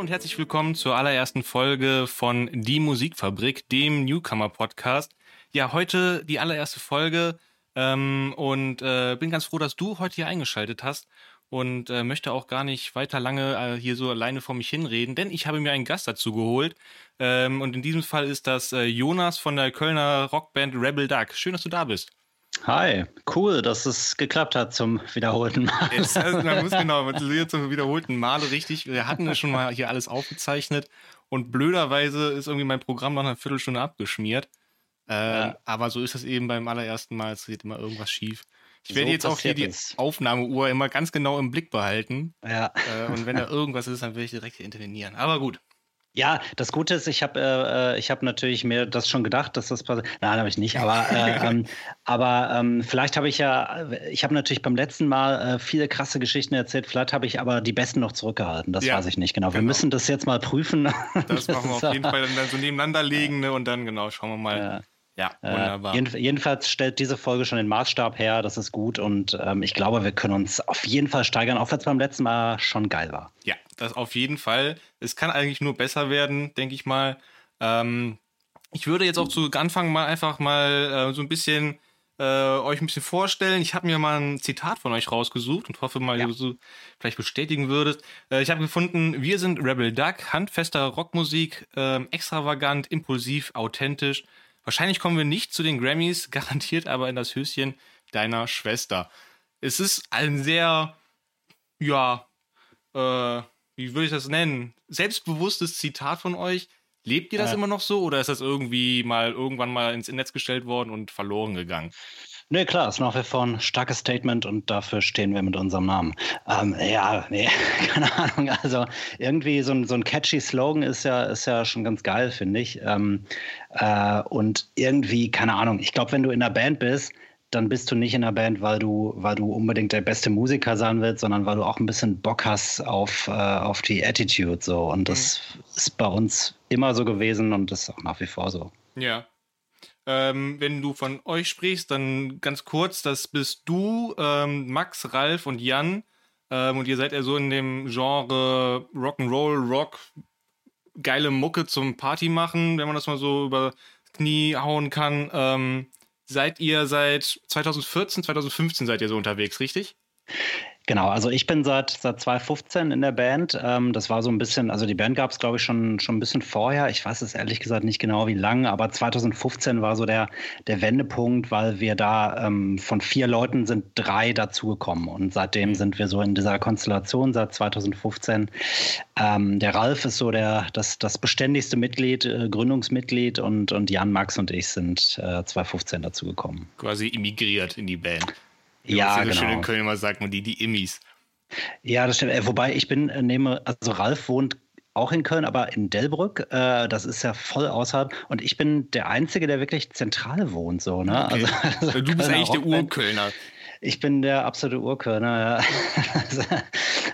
Und herzlich willkommen zur allerersten Folge von Die Musikfabrik, dem Newcomer-Podcast. Ja, heute die allererste Folge ähm, und äh, bin ganz froh, dass du heute hier eingeschaltet hast und äh, möchte auch gar nicht weiter lange äh, hier so alleine vor mich hinreden, denn ich habe mir einen Gast dazu geholt ähm, und in diesem Fall ist das äh, Jonas von der Kölner Rockband Rebel Duck. Schön, dass du da bist. Hi, cool, dass es geklappt hat zum wiederholten Mal. Jetzt, also, man muss genau, zum wiederholten Male richtig. Wir hatten ja schon mal hier alles aufgezeichnet und blöderweise ist irgendwie mein Programm nach einer Viertelstunde abgeschmiert. Äh, ja. Aber so ist das eben beim allerersten Mal. Es geht immer irgendwas schief. Ich werde so jetzt auch hier die Aufnahmeuhr immer ganz genau im Blick behalten. Ja. Äh, und wenn da irgendwas ist, dann werde ich direkt hier intervenieren. Aber gut. Ja, das Gute ist, ich habe äh, ich hab natürlich mir das schon gedacht, dass das passiert. Nein, habe ich nicht. Aber, äh, ähm, aber ähm, vielleicht habe ich ja, ich habe natürlich beim letzten Mal äh, viele krasse Geschichten erzählt. Vielleicht habe ich aber die besten noch zurückgehalten. Das ja, weiß ich nicht genau. Wir genau. müssen das jetzt mal prüfen. Das, das machen wir auf jeden Fall dann so nebeneinander legen ne? und dann genau schauen wir mal. Ja. Ja, äh, wunderbar. Äh, jedenfalls stellt diese Folge schon den Maßstab her. Das ist gut und ähm, ich glaube, wir können uns auf jeden Fall steigern, auch wenn es beim letzten Mal schon geil war. Ja, das auf jeden Fall. Es kann eigentlich nur besser werden, denke ich mal. Ähm, ich würde jetzt auch zu Anfang mal einfach mal äh, so ein bisschen äh, euch ein bisschen vorstellen. Ich habe mir mal ein Zitat von euch rausgesucht und hoffe mal, ja. du so vielleicht bestätigen würdest. Äh, ich habe gefunden, wir sind Rebel Duck, handfester Rockmusik, ähm, extravagant, impulsiv, authentisch Wahrscheinlich kommen wir nicht zu den Grammys, garantiert aber in das Höschen deiner Schwester. Es ist ein sehr, ja, äh, wie würde ich das nennen? Selbstbewusstes Zitat von euch. Lebt ihr das äh. immer noch so oder ist das irgendwie mal irgendwann mal ins Netz gestellt worden und verloren gegangen? Nee, klar, ist nach wie vor ein starkes Statement und dafür stehen wir mit unserem Namen. Ähm, ja, nee, keine Ahnung. Also irgendwie so ein, so ein catchy Slogan ist ja, ist ja schon ganz geil, finde ich. Ähm, äh, und irgendwie, keine Ahnung, ich glaube, wenn du in einer Band bist, dann bist du nicht in der Band, weil du, weil du unbedingt der beste Musiker sein willst, sondern weil du auch ein bisschen Bock hast auf, äh, auf die Attitude so. Und das mhm. ist bei uns immer so gewesen und das ist auch nach wie vor so. Ja, ähm, wenn du von euch sprichst, dann ganz kurz, das bist du, ähm, Max, Ralf und Jan. Ähm, und ihr seid ja so in dem Genre Rock'n'Roll, Rock, geile Mucke zum Party machen, wenn man das mal so über Knie hauen kann. Seid ihr seit 2014, 2015 seid ihr so unterwegs, richtig? Genau, also ich bin seit, seit 2015 in der Band. Ähm, das war so ein bisschen, also die Band gab es, glaube ich, schon, schon ein bisschen vorher. Ich weiß es ehrlich gesagt nicht genau, wie lang, aber 2015 war so der, der Wendepunkt, weil wir da ähm, von vier Leuten sind drei dazugekommen. Und seitdem sind wir so in dieser Konstellation seit 2015. Ähm, der Ralf ist so der, das, das beständigste Mitglied, äh, Gründungsmitglied und, und Jan, Max und ich sind äh, 2015 dazugekommen. Quasi immigriert in die Band. Ja, ja genau. schön in Köln immer sagt man die, die Immis. Ja, das stimmt. Äh, wobei ich bin, äh, nehme, also Ralf wohnt auch in Köln, aber in Delbrück. Äh, das ist ja voll außerhalb. Und ich bin der Einzige, der wirklich zentral wohnt. So, ne? Okay. Also, also du bist Kölner eigentlich der Urkölner. Ich bin der absolute Urkölner, ja.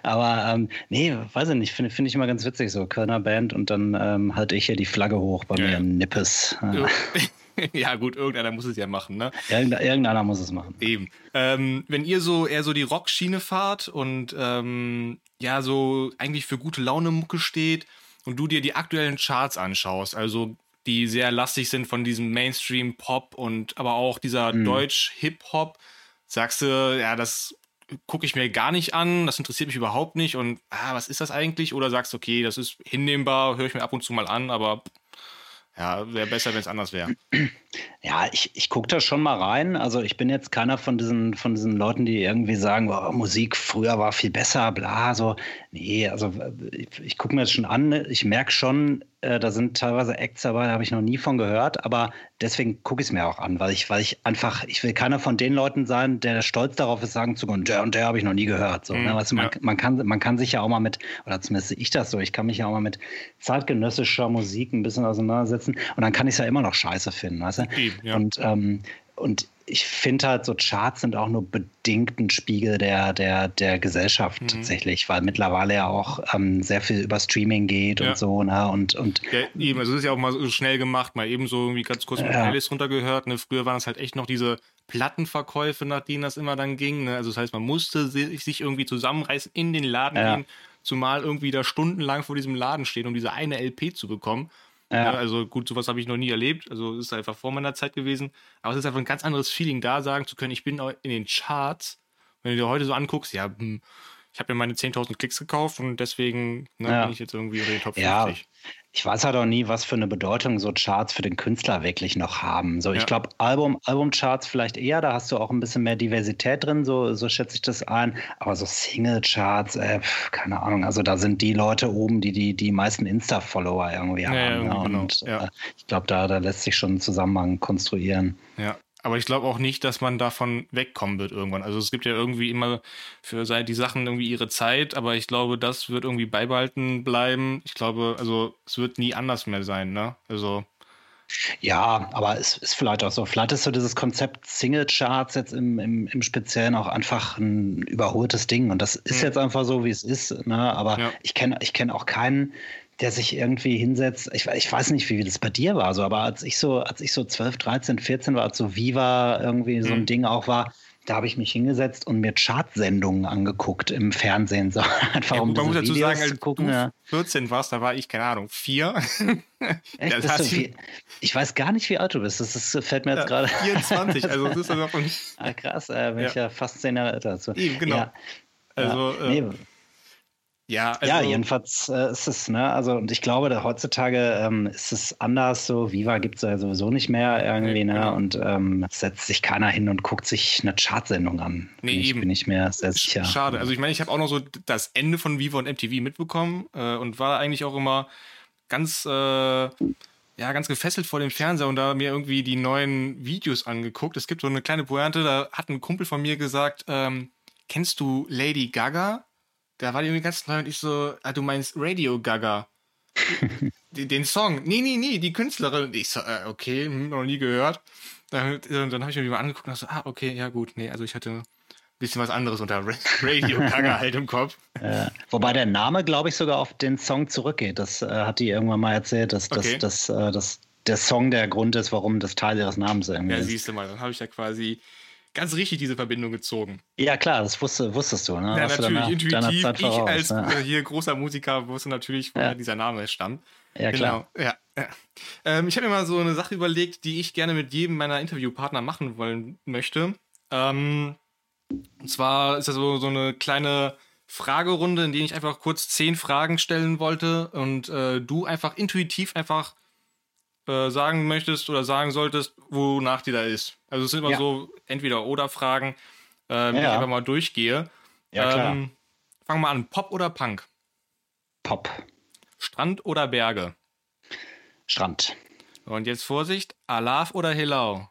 aber ähm, nee, weiß ich nicht, finde find ich immer ganz witzig so. Kölner Band und dann ähm, halte ich hier die Flagge hoch bei ja. mir in Nippes. Ja. ja, gut, irgendeiner muss es ja machen, ne? Irgende, irgendeiner muss es machen. Eben. Ähm, wenn ihr so eher so die Rockschiene fahrt und ähm, ja, so eigentlich für gute Laune Mucke steht und du dir die aktuellen Charts anschaust, also die sehr lastig sind von diesem Mainstream-Pop und aber auch dieser mhm. Deutsch-Hip-Hop, sagst du, ja, das gucke ich mir gar nicht an, das interessiert mich überhaupt nicht und ah, was ist das eigentlich? Oder sagst du, okay, das ist hinnehmbar, höre ich mir ab und zu mal an, aber ja, wäre besser, wenn es anders wäre. Ja, ich, ich gucke da schon mal rein. Also ich bin jetzt keiner von diesen, von diesen Leuten, die irgendwie sagen, oh, Musik früher war viel besser, bla, so. Nee, also ich, ich gucke mir das schon an. Ich merke schon, äh, da sind teilweise Acts dabei, da habe ich noch nie von gehört, aber deswegen gucke ich es mir auch an, weil ich, weil ich einfach, ich will keiner von den Leuten sein, der stolz darauf ist, sagen zu können, der und der habe ich noch nie gehört. So, ne? mhm, ne? weißt du, man, ja. man, kann, man kann sich ja auch mal mit, oder zumindest ich das so, ich kann mich ja auch mal mit zeitgenössischer Musik ein bisschen auseinandersetzen und dann kann ich es ja immer noch scheiße finden, weißt du? Ja. Und, ähm, und ich finde halt, so Charts sind auch nur bedingt ein Spiegel der, der, der Gesellschaft mhm. tatsächlich, weil mittlerweile ja auch ähm, sehr viel über Streaming geht ja. und so, ne? Und, und ja, eben, also es ist ja auch mal so schnell gemacht, mal eben so irgendwie ganz kurz mit ja. Playlist runtergehört. Ne? Früher waren es halt echt noch diese Plattenverkäufe, nach denen das immer dann ging. Ne? Also das heißt, man musste sich irgendwie zusammenreißen, in den Laden ja. gehen, zumal irgendwie da stundenlang vor diesem Laden stehen, um diese eine LP zu bekommen. Ja. Ja, also gut, sowas habe ich noch nie erlebt. Also es ist einfach vor meiner Zeit gewesen. Aber es ist einfach ein ganz anderes Feeling, da sagen zu können, ich bin in den Charts. Wenn du dir heute so anguckst, ja, hm, ich habe mir meine 10.000 Klicks gekauft und deswegen ne, ja. bin ich jetzt irgendwie in den Top 50. Ja, ich weiß halt auch nie, was für eine Bedeutung so Charts für den Künstler wirklich noch haben. So, ja. ich glaube, Album, Albumcharts vielleicht eher, da hast du auch ein bisschen mehr Diversität drin, so, so schätze ich das ein. Aber so Single-Charts, äh, keine Ahnung, also da sind die Leute oben, die die, die meisten Insta-Follower irgendwie ja, haben. Ja, ne? genau. Und äh, ich glaube, da, da lässt sich schon ein Zusammenhang konstruieren. Ja, aber ich glaube auch nicht, dass man davon wegkommen wird irgendwann. Also es gibt ja irgendwie immer für die Sachen irgendwie ihre Zeit, aber ich glaube, das wird irgendwie beibehalten bleiben. Ich glaube, also es wird nie anders mehr sein, ne? Also. Ja, aber es ist vielleicht auch so. Vielleicht ist so dieses Konzept Single Charts jetzt im, im, im Speziellen auch einfach ein überholtes Ding. Und das ist hm. jetzt einfach so, wie es ist. Ne? Aber ja. ich kenne ich kenn auch keinen, der sich irgendwie hinsetzt. Ich, ich weiß nicht, wie das bei dir war, so, aber als ich so, als ich so 12, 13, 14 war, als so Viva irgendwie so ein mhm. Ding auch war, da habe ich mich hingesetzt und mir Chartsendungen angeguckt im Fernsehen. So, einfach ja, um man muss dazu Videos sagen, als gucken, du ja. 14 warst, da war ich, keine Ahnung, vier. Echt, das du, ich weiß gar nicht, wie alt du bist. Das, das fällt mir jetzt ja, gerade. 24, also das ist also ah, krass, äh, bin ja. ich ja fast zehn Jahre älter. Also, Eben, genau. Also, äh, nee, ja, also ja, jedenfalls äh, ist es, ne, also und ich glaube, da heutzutage ähm, ist es anders so. Viva gibt es ja sowieso nicht mehr irgendwie, ne? Genau. Und ähm, setzt sich keiner hin und guckt sich eine Chartsendung an. Nee, bin eben. Ich, bin ich mir sehr sicher. Schade. Also ich meine, ich habe auch noch so das Ende von Viva und MTV mitbekommen äh, und war eigentlich auch immer ganz, äh, ja, ganz gefesselt vor dem Fernseher und da mir irgendwie die neuen Videos angeguckt. Es gibt so eine kleine Pointe, da hat ein Kumpel von mir gesagt, ähm, kennst du Lady Gaga? Da war die irgendwie ganz neu und ich so, ah, du meinst Radio Gaga. den Song. Nee, nee, nee, die Künstlerin. Und ich so, äh, okay, hm, noch nie gehört. Dann, dann habe ich mir mal angeguckt und so, ah, okay, ja gut, nee, also ich hatte ein bisschen was anderes unter Radio Gaga halt im Kopf. Äh, wobei der Name, glaube ich, sogar auf den Song zurückgeht. Das äh, hat die irgendwann mal erzählt, dass, okay. dass, dass, äh, dass der Song der Grund ist, warum das Teil ihres Namens irgendwie ja, ist. Ja, siehst du mal, dann habe ich ja quasi ganz richtig diese Verbindung gezogen. Ja, klar, das wusste, wusstest du, ne? Ja, Hast natürlich, deiner, intuitiv. Deiner ich als ne? hier großer Musiker wusste natürlich, woher ja. dieser Name stammt. Ja, klar. Genau. Ja, ja. Ähm, ich habe mir mal so eine Sache überlegt, die ich gerne mit jedem meiner Interviewpartner machen wollen möchte. Ähm, und zwar ist das so, so eine kleine Fragerunde, in der ich einfach kurz zehn Fragen stellen wollte und äh, du einfach intuitiv einfach äh, sagen möchtest oder sagen solltest, wonach die da ist. Also es sind immer ja. so entweder oder Fragen, äh, die ja. ich einfach mal durchgehe. Ja, klar. Ähm, fangen wir an. Pop oder Punk? Pop. Strand oder Berge? Strand. Und jetzt Vorsicht, Alaf oder Hilau?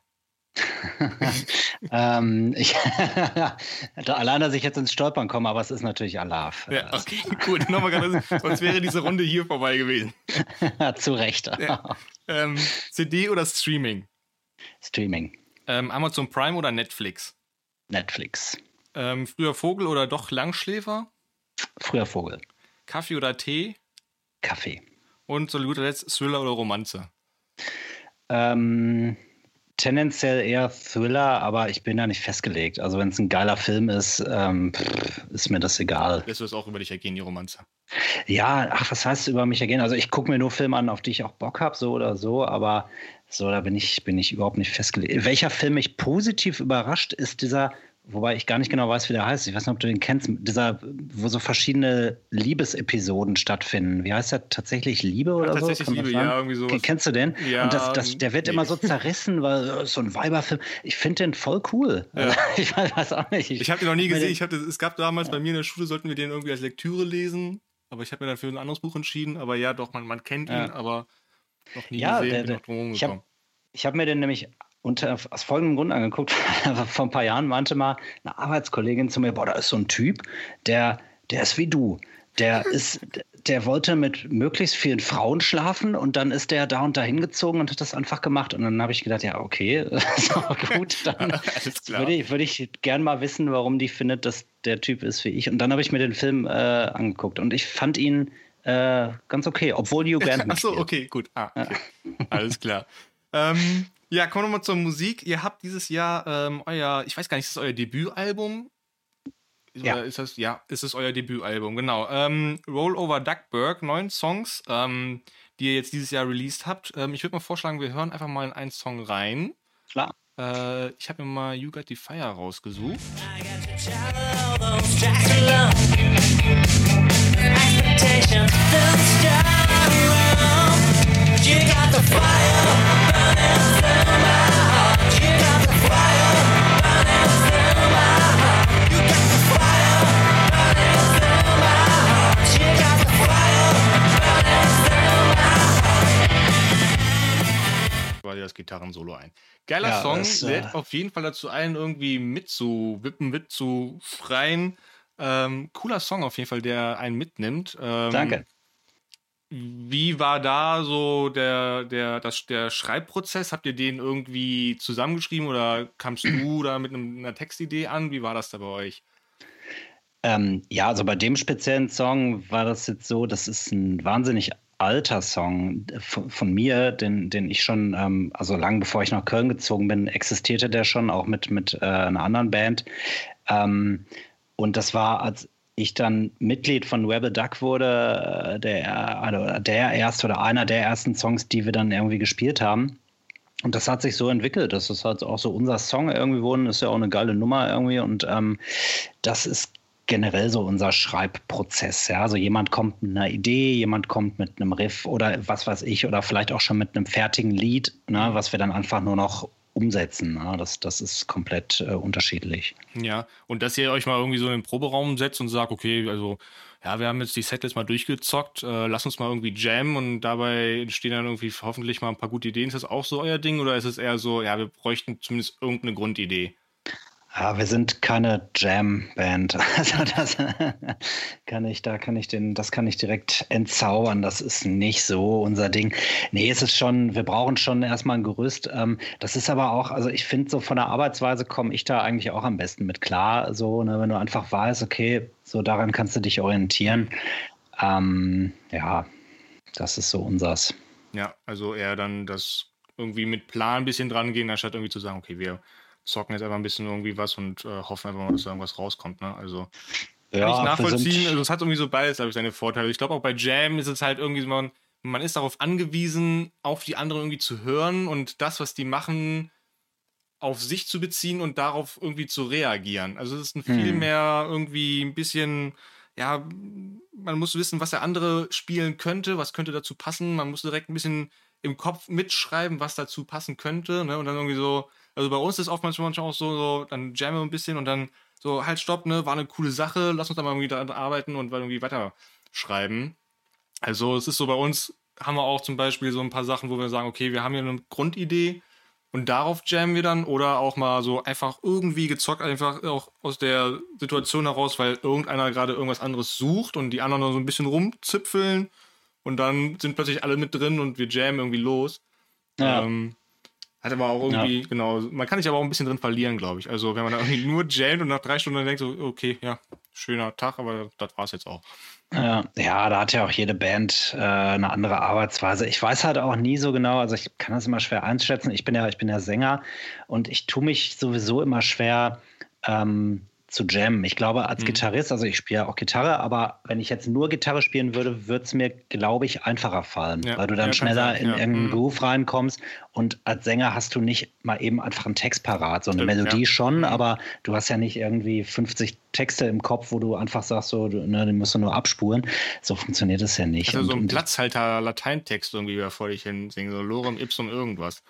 ähm, ich, allein, dass ich jetzt ins Stolpern komme, aber es ist natürlich Alaf. Ja, okay, gut. Nochmal gerade, sonst wäre diese Runde hier vorbei gewesen. Zu Recht. Ja. Ähm, CD oder Streaming? Streaming. Ähm, Amazon Prime oder Netflix? Netflix. Ähm, früher Vogel oder doch Langschläfer? Früher Vogel. Kaffee oder Tee? Kaffee. Und zu guter Letzt Thriller oder Romanze? Ähm, tendenziell eher Thriller, aber ich bin da nicht festgelegt. Also wenn es ein geiler Film ist, ähm, ist mir das egal. Lässt du es auch über dich ergehen, die Romanze? Ja, ach, was heißt über mich ergehen? Also ich gucke mir nur Filme an, auf die ich auch Bock habe, so oder so, aber so, da bin ich, bin ich überhaupt nicht festgelegt. Welcher Film mich positiv überrascht, ist dieser Wobei ich gar nicht genau weiß, wie der heißt. Ich weiß nicht, ob du den kennst. Dieser, wo so verschiedene Liebesepisoden stattfinden. Wie heißt der tatsächlich Liebe oder ja, tatsächlich so? Tatsächlich Liebe, ja, irgendwie so. Kennst du den? Ja. Und das, das, der wird nee. immer so zerrissen, weil so ein Weiberfilm. Ich finde den voll cool. Ja. Also, ich weiß auch nicht. Ich, ich habe den noch nie gesehen. Ich hab, es gab damals bei mir in der Schule, sollten wir den irgendwie als Lektüre lesen. Aber ich habe mir dann für ein anderes Buch entschieden. Aber ja, doch, man, man kennt ihn, aber noch nie ja, gesehen. Der, der, ich habe hab mir den nämlich und äh, aus folgendem Grund angeguckt. Vor ein paar Jahren meinte mal eine Arbeitskollegin zu mir, boah, da ist so ein Typ, der, der ist wie du. Der ist, der wollte mit möglichst vielen Frauen schlafen und dann ist der da und da hingezogen und hat das einfach gemacht. Und dann habe ich gedacht, ja, okay, gut, dann würde ich, würde ich gern mal wissen, warum die findet, dass der Typ ist wie ich. Und dann habe ich mir den Film äh, angeguckt und ich fand ihn äh, ganz okay, obwohl Hugh Grant Ach so, okay, gut. Ah, okay. Alles klar. Ähm, ja, kommen wir mal zur Musik. Ihr habt dieses Jahr ähm, euer, ich weiß gar nicht, ist das euer Debütalbum ja. ist das, ja, ist es euer Debütalbum, genau. Ähm, Roll Over Duckburg, neun Songs, ähm, die ihr jetzt dieses Jahr released habt. Ähm, ich würde mal vorschlagen, wir hören einfach mal in einen Song rein. Klar. Äh, ich habe mir mal You Got the Fire rausgesucht. You got my heart. You got the fire burning das Gitarrensolo ein. Geiler ja, Song, das, lädt äh... auf jeden Fall dazu ein, irgendwie mitzuwippen, mitzufreien. Ähm, cooler Song auf jeden Fall, der einen mitnimmt. Ähm, Danke. Wie war da so der, der, das, der Schreibprozess? Habt ihr den irgendwie zusammengeschrieben oder kamst du da mit einem, einer Textidee an? Wie war das da bei euch? Ähm, ja, also bei dem speziellen Song war das jetzt so, das ist ein wahnsinnig alter Song von, von mir, den, den ich schon, ähm, also lang bevor ich nach Köln gezogen bin, existierte der schon, auch mit, mit äh, einer anderen Band. Ähm, und das war, als ich dann Mitglied von Rebel Duck wurde, äh, der, also der erste oder einer der ersten Songs, die wir dann irgendwie gespielt haben. Und das hat sich so entwickelt. Das ist halt auch so unser Song irgendwie wurden, ist ja auch eine geile Nummer irgendwie. Und ähm, das ist generell so unser Schreibprozess. Ja? Also jemand kommt mit einer Idee, jemand kommt mit einem Riff oder was weiß ich, oder vielleicht auch schon mit einem fertigen Lied, ne, was wir dann einfach nur noch umsetzen. Ne? Das, das ist komplett äh, unterschiedlich. Ja, und dass ihr euch mal irgendwie so in den Proberaum setzt und sagt, okay, also ja, wir haben jetzt die Setlist mal durchgezockt, äh, lass uns mal irgendwie jammen und dabei entstehen dann irgendwie hoffentlich mal ein paar gute Ideen. Ist das auch so euer Ding oder ist es eher so, ja, wir bräuchten zumindest irgendeine Grundidee? Ja, wir sind keine Jam-Band. Also das kann ich, da kann ich den, das kann ich direkt entzaubern. Das ist nicht so unser Ding. Nee, es ist schon, wir brauchen schon erstmal ein Gerüst. Ähm, das ist aber auch, also ich finde so von der Arbeitsweise komme ich da eigentlich auch am besten mit klar. So, ne, wenn du einfach weißt, okay, so daran kannst du dich orientieren. Ähm, ja, das ist so unsers. Ja, also eher dann das irgendwie mit Plan ein bisschen dran gehen, anstatt irgendwie zu sagen, okay, wir zocken jetzt einfach ein bisschen irgendwie was und äh, hoffen einfach mal, dass da irgendwas rauskommt. Ne? Also kann ja, ich nachvollziehen. Also es hat irgendwie so beides, habe ich, seine Vorteile. Ich glaube auch bei Jam ist es halt irgendwie, man, man ist darauf angewiesen, auf die anderen irgendwie zu hören und das, was die machen, auf sich zu beziehen und darauf irgendwie zu reagieren. Also es ist ein viel hm. mehr irgendwie ein bisschen, ja, man muss wissen, was der andere spielen könnte, was könnte dazu passen. Man muss direkt ein bisschen im Kopf mitschreiben, was dazu passen könnte. Ne? Und dann irgendwie so, also bei uns ist oftmals manchmal auch so, so dann jammen wir ein bisschen und dann so, halt, stopp, ne, war eine coole Sache, lass uns da mal irgendwie daran arbeiten und irgendwie weiterschreiben. Also es ist so, bei uns haben wir auch zum Beispiel so ein paar Sachen, wo wir sagen, okay, wir haben hier eine Grundidee und darauf jammen wir dann oder auch mal so einfach irgendwie gezockt, einfach auch aus der Situation heraus, weil irgendeiner gerade irgendwas anderes sucht und die anderen so ein bisschen rumzipfeln und dann sind plötzlich alle mit drin und wir jammen irgendwie los. Ja. Ähm, hat aber auch irgendwie, ja. genau, man kann sich aber auch ein bisschen drin verlieren, glaube ich. Also, wenn man da irgendwie nur jammt und nach drei Stunden denkt, so, okay, ja, schöner Tag, aber das war es jetzt auch. Ja, ja, da hat ja auch jede Band äh, eine andere Arbeitsweise. Ich weiß halt auch nie so genau, also ich kann das immer schwer einschätzen. Ich bin ja, ich bin ja Sänger und ich tue mich sowieso immer schwer, ähm, zu jammen. Ich glaube, als mhm. Gitarrist, also ich spiele auch Gitarre, aber wenn ich jetzt nur Gitarre spielen würde, würde es mir, glaube ich, einfacher fallen, ja. weil du dann ja, schneller in ja. irgendeinen mhm. Groove reinkommst. Und als Sänger hast du nicht mal eben einfach einen Text parat. So eine Stimmt, Melodie schon, mhm. aber du hast ja nicht irgendwie 50 Texte im Kopf, wo du einfach sagst, so, ne, den musst du nur abspulen. So funktioniert es ja nicht. Also so ein Platzhalter-Lateintext irgendwie vor dich hin singen, so Lorem Ipsum irgendwas.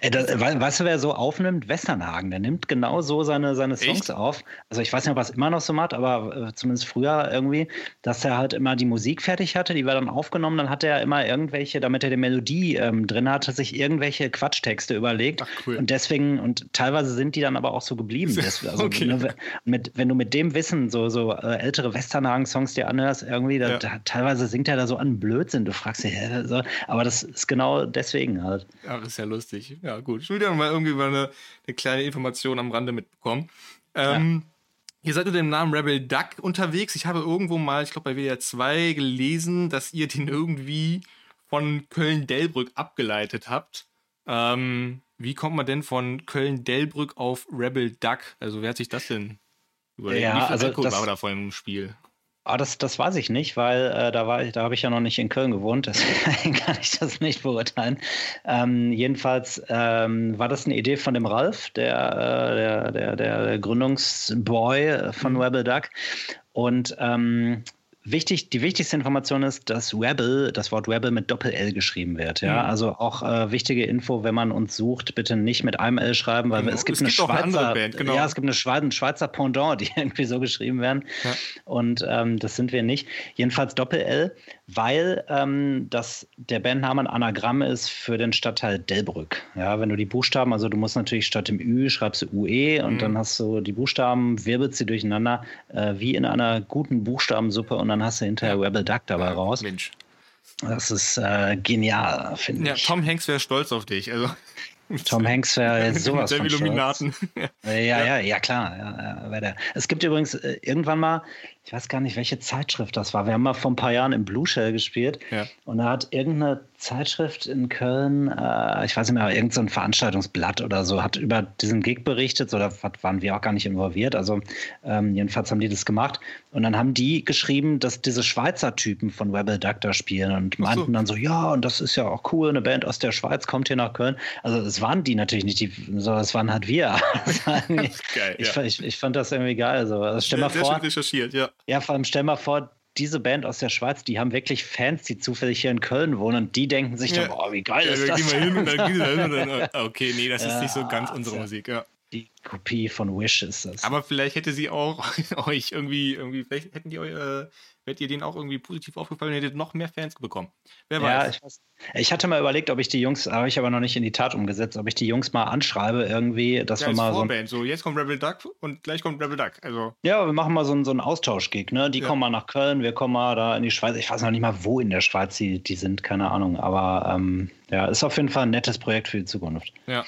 Äh, das, weißt du, wer so aufnimmt? Westernhagen. Der nimmt genau so seine, seine Songs Echt? auf. Also ich weiß nicht, ob er es immer noch so macht, aber äh, zumindest früher irgendwie, dass er halt immer die Musik fertig hatte, die war dann aufgenommen, dann hat er immer irgendwelche, damit er die Melodie ähm, drin hat, sich irgendwelche Quatschtexte überlegt. Ach, cool. Und deswegen, und teilweise sind die dann aber auch so geblieben. also, okay. ne, mit, wenn du mit dem Wissen so, so äh, ältere Westernhagen-Songs dir anhörst, irgendwie, da, ja. da, teilweise singt er da so an Blödsinn. Du fragst dich, äh, so, aber das ist genau deswegen halt. Ja, ist ja lustig. Ja, gut. Ich will ja mal irgendwie mal eine, eine, kleine Information am Rande mitbekommen. Ähm, ja. Ihr seid unter dem Namen Rebel Duck unterwegs. Ich habe irgendwo mal, ich glaube bei WDR 2 gelesen, dass ihr den irgendwie von Köln-Delbrück abgeleitet habt. Ähm, wie kommt man denn von Köln-Delbrück auf Rebel Duck? Also wer hat sich das denn Über ja, wie viel also Alkohol das, war da vor im Spiel? Ah, das, das weiß ich nicht, weil äh, da war ich, da habe ich ja noch nicht in Köln gewohnt, deswegen kann ich das nicht beurteilen. Ähm, jedenfalls ähm, war das eine Idee von dem Ralf, der, äh, der, der, der Gründungsboy von mhm. Rebel Duck. Und ähm, Wichtig, die wichtigste Information ist, dass Rebel, das Wort Rebel mit Doppel-L geschrieben wird. Ja, mhm. also auch äh, wichtige Info, wenn man uns sucht, bitte nicht mit einem L schreiben, weil genau. es gibt es eine gibt Schweizer, Band, genau. ja, es gibt eine Schweizer, Schweizer Pendant, die irgendwie so geschrieben werden. Ja. Und ähm, das sind wir nicht. Jedenfalls Doppel-L, weil ähm, das der Bandname ein Anagramm ist für den Stadtteil Delbrück. Ja, wenn du die Buchstaben, also du musst natürlich statt dem Ü schreibst du UE und mhm. dann hast du die Buchstaben, wirbelt sie durcheinander, äh, wie in einer guten Buchstabensuppe und dann hast du hinterher ja. Rebel Duck dabei raus. Mensch. Das ist äh, genial, finde ja, ich. Ja, Tom Hanks wäre stolz auf dich. Also. Tom Hanks wäre sowas von Illuminaten. ja, ja, ja, ja, klar. Ja, ja, es gibt übrigens äh, irgendwann mal, ich weiß gar nicht, welche Zeitschrift das war. Wir haben mal vor ein paar Jahren im Blue Shell gespielt ja. und da hat irgendeine Zeitschrift in Köln, äh, ich weiß nicht mehr, irgendein so Veranstaltungsblatt oder so, hat über diesen Gig berichtet oder waren wir auch gar nicht involviert. Also ähm, jedenfalls haben die das gemacht und dann haben die geschrieben, dass diese Schweizer Typen von Rebel Duck da spielen und meinten so. dann so, ja, und das ist ja auch cool, eine Band aus der Schweiz kommt hier nach Köln. Also es waren die natürlich nicht, die, so, es waren halt wir. geil, ich, ja. ich, ich, fand das irgendwie geil. So. Also, stell sehr, mal vor, recherchiert, ja. Ja, vor allem stell mal vor, diese Band aus der Schweiz, die haben wirklich Fans, die zufällig hier in Köln wohnen und die denken sich ja. dann, oh, wie geil ja, ist das? Gehen wir hin und dann, okay, nee, das ist nicht so ganz unsere Musik, ja. Die Kopie von Wish ist das. Aber vielleicht hätte sie auch euch irgendwie, irgendwie, vielleicht hätten die euch, äh, wärt ihr denen auch irgendwie positiv aufgefallen und hättet noch mehr Fans bekommen. Wer weiß. Ja, ich, weiß. ich hatte mal überlegt, ob ich die Jungs, habe ich aber noch nicht in die Tat umgesetzt, ob ich die Jungs mal anschreibe irgendwie, dass ja, wir mal Vorband, so, so jetzt kommt Rebel Duck und gleich kommt Rebel Duck. Also. Ja, wir machen mal so, einen, so einen Austauschgig, ne? Die ja. kommen mal nach Köln, wir kommen mal da in die Schweiz. Ich weiß noch nicht mal, wo in der Schweiz die, die sind, keine Ahnung. Aber ähm, ja, ist auf jeden Fall ein nettes Projekt für die Zukunft. Ja.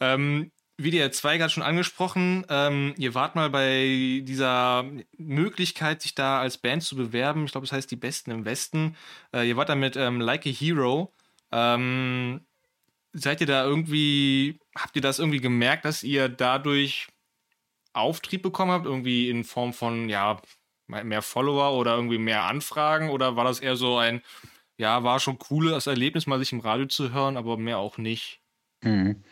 Ähm, wie der Zweig hat schon angesprochen, ähm, ihr wart mal bei dieser Möglichkeit, sich da als Band zu bewerben. Ich glaube, das heißt die Besten im Westen. Äh, ihr wart da mit ähm, Like a Hero. Ähm, seid ihr da irgendwie, habt ihr das irgendwie gemerkt, dass ihr dadurch Auftrieb bekommen habt? Irgendwie in Form von, ja, mehr Follower oder irgendwie mehr Anfragen? Oder war das eher so ein, ja, war schon cool, das Erlebnis, mal sich im Radio zu hören, aber mehr auch nicht? Mhm.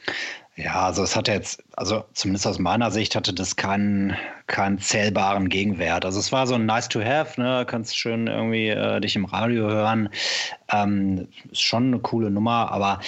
Ja, also es hatte jetzt, also zumindest aus meiner Sicht hatte das keinen, keinen zählbaren Gegenwert. Also es war so ein nice to have, ne, kannst schön irgendwie äh, dich im Radio hören. Ähm, ist schon eine coole Nummer, aber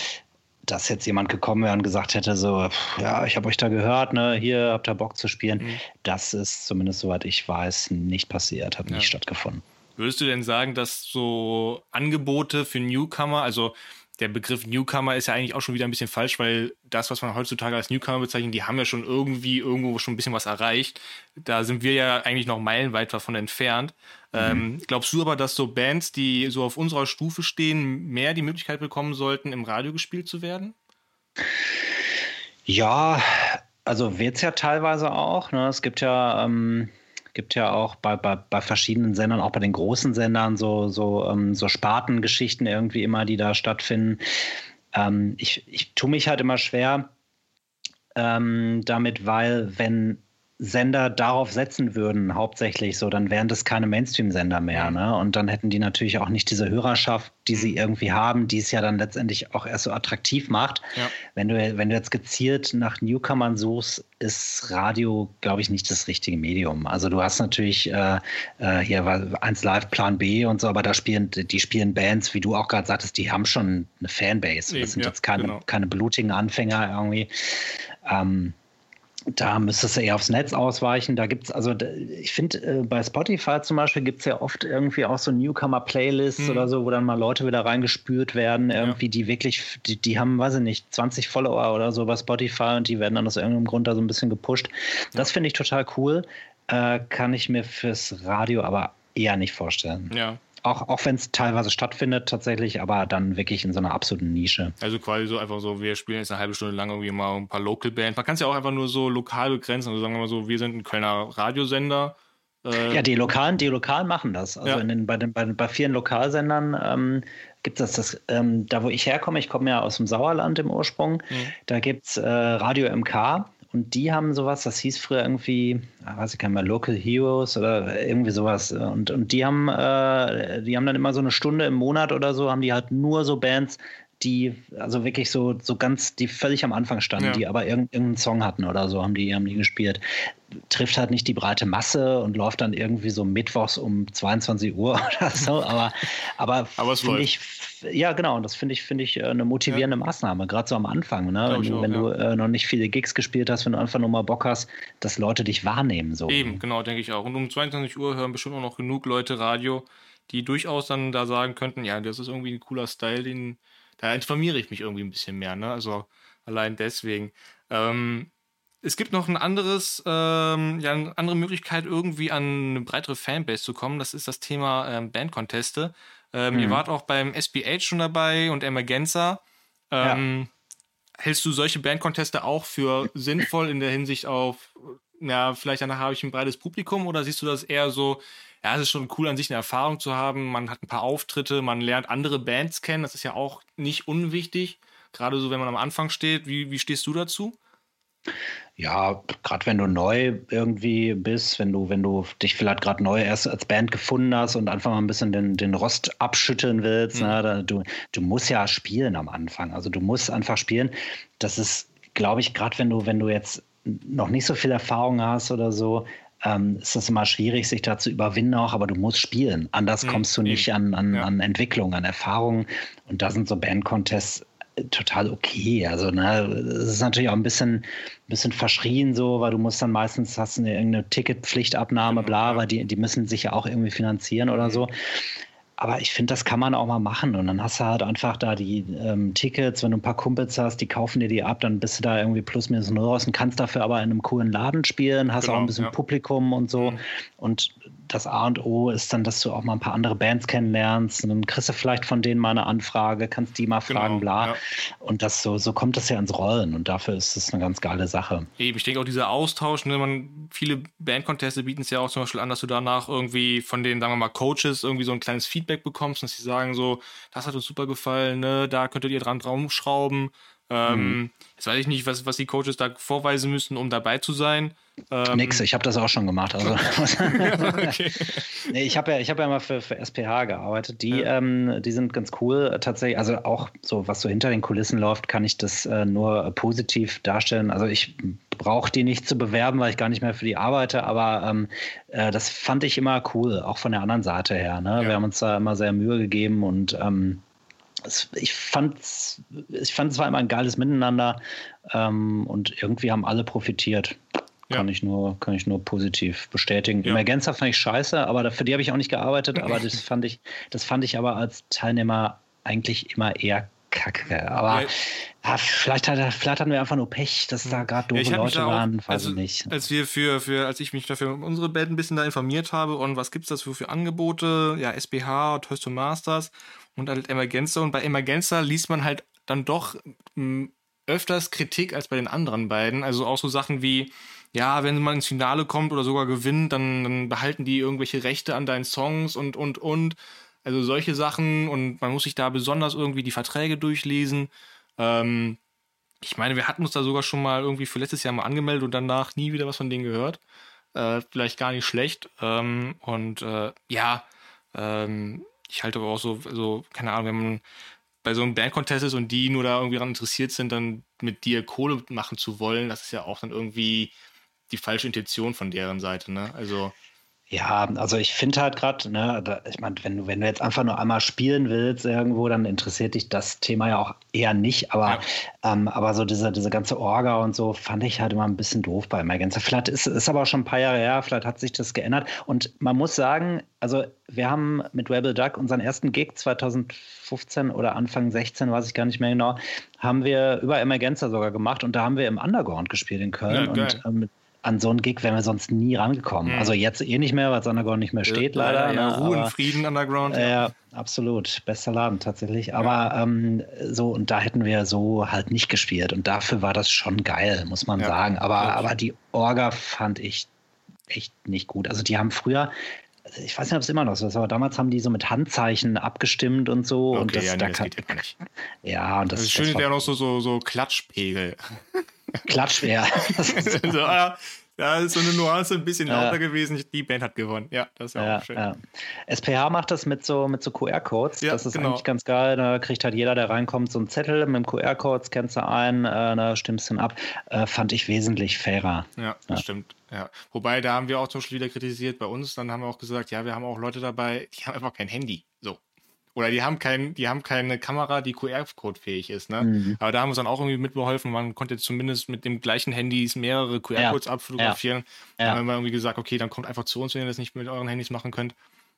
dass jetzt jemand gekommen wäre und gesagt hätte, so, ja, ich habe euch da gehört, ne, hier habt ihr Bock zu spielen, mhm. das ist zumindest soweit ich weiß nicht passiert, hat ja. nicht stattgefunden. Würdest du denn sagen, dass so Angebote für Newcomer, also der Begriff Newcomer ist ja eigentlich auch schon wieder ein bisschen falsch, weil das, was man heutzutage als Newcomer bezeichnet, die haben ja schon irgendwie irgendwo schon ein bisschen was erreicht. Da sind wir ja eigentlich noch meilenweit davon entfernt. Mhm. Ähm, glaubst du aber, dass so Bands, die so auf unserer Stufe stehen, mehr die Möglichkeit bekommen sollten, im Radio gespielt zu werden? Ja, also wird es ja teilweise auch. Ne? Es gibt ja. Ähm gibt ja auch bei, bei, bei verschiedenen Sendern, auch bei den großen Sendern, so, so, ähm, so Spartengeschichten irgendwie immer, die da stattfinden. Ähm, ich, ich tue mich halt immer schwer ähm, damit, weil wenn Sender darauf setzen würden, hauptsächlich so, dann wären das keine Mainstream-Sender mehr. Ne? Und dann hätten die natürlich auch nicht diese Hörerschaft, die sie mhm. irgendwie haben, die es ja dann letztendlich auch erst so attraktiv macht. Ja. Wenn, du, wenn du jetzt gezielt nach Newcomern suchst, ist Radio, glaube ich, nicht das richtige Medium. Also du hast natürlich äh, äh hier 1 Live Plan B und so, aber da spielen, die spielen Bands, wie du auch gerade sagtest, die haben schon eine Fanbase. Das sind ja, jetzt keine, genau. keine blutigen Anfänger irgendwie. Ähm, da müsstest du eher aufs Netz ausweichen. Da gibt es, also ich finde, äh, bei Spotify zum Beispiel gibt es ja oft irgendwie auch so Newcomer-Playlists mhm. oder so, wo dann mal Leute wieder reingespürt werden, irgendwie, ja. die wirklich, die, die haben, weiß ich nicht, 20 Follower oder so bei Spotify und die werden dann aus irgendeinem Grund da so ein bisschen gepusht. Das finde ich total cool. Äh, kann ich mir fürs Radio aber eher nicht vorstellen. Ja. Auch, auch wenn es teilweise stattfindet tatsächlich, aber dann wirklich in so einer absoluten Nische. Also quasi so einfach so, wir spielen jetzt eine halbe Stunde lang irgendwie mal ein paar Local Bands. Man kann es ja auch einfach nur so lokal begrenzen. Also sagen wir mal so, wir sind ein Kölner Radiosender. Äh ja, die Lokalen, die Lokalen machen das. Also ja. in den, bei, den, bei, bei vielen Lokalsendern ähm, gibt es das, ähm, da wo ich herkomme, ich komme ja aus dem Sauerland im Ursprung, mhm. da gibt es äh, Radio MK Und die haben sowas, das hieß früher irgendwie, ah, weiß ich gar nicht mehr, Local Heroes oder irgendwie sowas. Und, und die haben, äh, die haben dann immer so eine Stunde im Monat oder so, haben die halt nur so Bands, die, also wirklich so, so ganz, die völlig am Anfang standen, ja. die aber irgendeinen Song hatten oder so, haben die, haben die gespielt. Trifft halt nicht die breite Masse und läuft dann irgendwie so mittwochs um 22 Uhr oder so, aber, aber, aber finde ich, ja genau, und das finde ich, finde ich äh, eine motivierende ja. Maßnahme, gerade so am Anfang, ne? wenn, du, auch, wenn ja. du äh, noch nicht viele Gigs gespielt hast, wenn du einfach nur mal Bock hast, dass Leute dich wahrnehmen. So. Eben, genau, denke ich auch. Und um 22 Uhr hören bestimmt auch noch genug Leute Radio, die durchaus dann da sagen könnten, ja, das ist irgendwie ein cooler Style, den da informiere ich mich irgendwie ein bisschen mehr. Ne? Also allein deswegen. Ähm, es gibt noch ein anderes, ähm, ja, eine andere Möglichkeit, irgendwie an eine breitere Fanbase zu kommen. Das ist das Thema ähm, Bandconteste. Ähm, mhm. Ihr wart auch beim SBH schon dabei und Emergenza. Ähm, ja. Hältst du solche Bandconteste auch für sinnvoll in der Hinsicht auf, ja, vielleicht danach habe ich ein breites Publikum oder siehst du das eher so, ja, es ist schon cool an sich eine Erfahrung zu haben. Man hat ein paar Auftritte, man lernt andere Bands kennen. Das ist ja auch nicht unwichtig. Gerade so, wenn man am Anfang steht. Wie, wie stehst du dazu? Ja, gerade wenn du neu irgendwie bist, wenn du, wenn du dich vielleicht gerade neu erst als Band gefunden hast und einfach mal ein bisschen den, den Rost abschütteln willst, mhm. ne, du, du musst ja spielen am Anfang. Also du musst einfach spielen. Das ist, glaube ich, gerade wenn du, wenn du jetzt noch nicht so viel Erfahrung hast oder so, ähm, ist es immer schwierig, sich da zu überwinden auch, aber du musst spielen. Anders mhm. kommst du nicht an, an, ja. an Entwicklung, an Erfahrung. Und da sind so Band-Contests äh, total okay. Also, ne, es ist natürlich auch ein bisschen, ein bisschen verschrien so, weil du musst dann meistens hast eine irgendeine Ticketpflichtabnahme, genau, bla, weil die, die müssen sich ja auch irgendwie finanzieren oder mhm. so. Aber ich finde, das kann man auch mal machen. Und dann hast du halt einfach da die ähm, Tickets, wenn du ein paar Kumpels hast, die kaufen dir die ab, dann bist du da irgendwie plus minus null raus und kannst dafür aber in einem coolen Laden spielen, hast genau, auch ein bisschen ja. Publikum und so. Mhm. Und das A und O ist dann, dass du auch mal ein paar andere Bands kennenlernst und dann kriegst du vielleicht von denen mal eine Anfrage, kannst die mal genau, fragen, bla. Ja. Und das so, so kommt das ja ins Rollen und dafür ist es eine ganz geile Sache. Eben, ich denke auch dieser Austausch, ne, man, viele Bandconteste bieten es ja auch zum Beispiel an, dass du danach irgendwie von den, sagen wir mal, Coaches irgendwie so ein kleines Feedback bekommst und sie sagen so, das hat uns super gefallen, ne, da könntet ihr dran rumschrauben. Ähm, mhm. Jetzt weiß ich nicht, was, was die Coaches da vorweisen müssen, um dabei zu sein. Ähm, Nix, ich habe das auch schon gemacht. Also. okay. nee, ich habe ja, hab ja mal für, für SPH gearbeitet. Die, ja. ähm, die sind ganz cool tatsächlich. Also auch so, was so hinter den Kulissen läuft, kann ich das äh, nur positiv darstellen. Also ich brauche die nicht zu bewerben, weil ich gar nicht mehr für die arbeite, aber ähm, äh, das fand ich immer cool, auch von der anderen Seite her. Ne? Ja. Wir haben uns da immer sehr Mühe gegeben und ähm, ich fand ich fand es war immer ein geiles Miteinander ähm, und irgendwie haben alle profitiert. Kann, ja. ich nur, kann ich nur positiv bestätigen. Ja. Emergenza fand ich scheiße, aber für die habe ich auch nicht gearbeitet, aber das fand ich, das fand ich aber als Teilnehmer eigentlich immer eher kacke. Aber ja. Ja, vielleicht, hat, vielleicht hatten wir einfach nur Pech, dass da gerade doofe Leute auch, waren, weiß also, ich nicht. Als wir für, für, als ich mich dafür um unsere Band ein bisschen da informiert habe und was gibt es da für, für Angebote, ja, SBH, Toys to Masters und halt Emergenza. Und bei Emergenza liest man halt dann doch mh, öfters Kritik als bei den anderen beiden. Also auch so Sachen wie, ja, wenn man ins Finale kommt oder sogar gewinnt, dann, dann behalten die irgendwelche Rechte an deinen Songs und, und, und. Also solche Sachen und man muss sich da besonders irgendwie die Verträge durchlesen. Ähm, ich meine, wir hatten uns da sogar schon mal irgendwie für letztes Jahr mal angemeldet und danach nie wieder was von denen gehört. Äh, vielleicht gar nicht schlecht. Ähm, und äh, ja, ähm, ich halte aber auch so, so, keine Ahnung, wenn man bei so einem Bandcontest ist und die nur da irgendwie daran interessiert sind, dann mit dir Kohle machen zu wollen, das ist ja auch dann irgendwie die falsche Intention von deren Seite, ne? Also. Ja, also ich finde halt gerade, ne, ich meine, wenn du, wenn du jetzt einfach nur einmal spielen willst irgendwo, dann interessiert dich das Thema ja auch eher nicht. Aber, ja. ähm, aber so diese, diese ganze Orga und so fand ich halt immer ein bisschen doof bei Emergenza. Vielleicht ist es aber auch schon ein paar Jahre her, vielleicht hat sich das geändert. Und man muss sagen, also wir haben mit Rebel Duck unseren ersten Gig 2015 oder Anfang 16, weiß ich gar nicht mehr genau, haben wir über Emergenza sogar gemacht und da haben wir im Underground gespielt in Köln. Ja, und ähm, an so einen Gig wären wir sonst nie rangekommen. Mhm. Also jetzt eh nicht mehr, weil es Underground nicht mehr steht, ja, leider. Ja, ne? Ruhe und Frieden Underground. Ja. ja, absolut. Bester Laden tatsächlich. Aber ähm, so, und da hätten wir so halt nicht gespielt. Und dafür war das schon geil, muss man sagen. Aber, aber die Orga fand ich echt nicht gut. Also die haben früher, ich weiß nicht, ob es immer noch so ist, aber damals haben die so mit Handzeichen abgestimmt und so. Okay, und das, ja, nee, da das kann, geht ja nicht. Ja, und das, das Schöne wäre noch so, so, so Klatschpegel. Klatscht er. so, ah, da ist so eine Nuance ein bisschen lauter ja. gewesen. Die Band hat gewonnen. Ja, das ist ja, ja auch schön. Ja. SPH macht das mit so, mit so QR-Codes. das ist genau. eigentlich ganz geil. Da kriegt halt jeder, der reinkommt, so einen Zettel mit dem QR-Code, scannst du ein, äh, da stimmst du ihn ab. Äh, fand ich wesentlich fairer. Ja, das stimmt. Ja. Wobei, da haben wir auch zum Beispiel wieder kritisiert bei uns. Dann haben wir auch gesagt, ja, wir haben auch Leute dabei, die haben einfach kein Handy. So. Oder die haben kein, die haben keine Kamera, die QR-Code fähig ist, ne? Mhm. Aber da haben wir uns dann auch irgendwie mitbeholfen. Man konnte zumindest mit dem gleichen Handys mehrere QR-Codes ja. abfotografieren. Ja. Dann haben wir irgendwie gesagt, okay, dann kommt einfach zu uns, wenn ihr das nicht mit euren Handys machen könnt